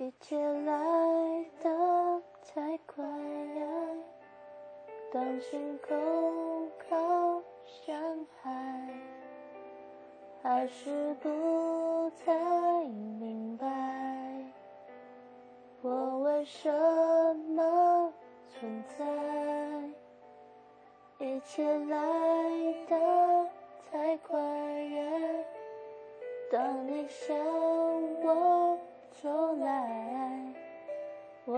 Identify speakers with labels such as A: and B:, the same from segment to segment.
A: 一切来得太快，当心口靠向海，还是不太明白，我为什么存在？一切来得太快，当你向我，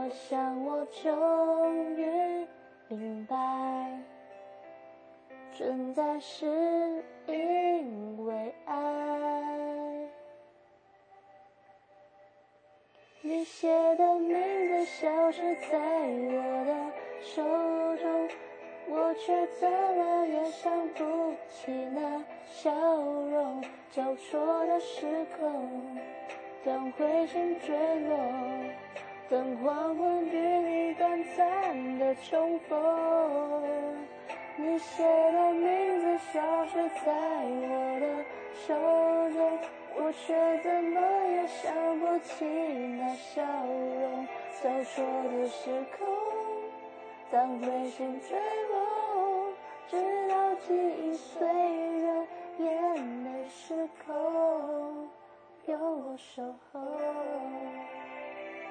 A: 我想我终于明白，存在是因为爱。你写的名字消失在我的手中，我却怎么也想不起那笑容。交错的时空，当彗星坠落，当黄昏与你短暂的重逢，你写的名字消失在我的手中，我却怎么也想不起那笑容。交说的时空，当彗星坠落，直到记忆碎了，眼泪失控，有我守候。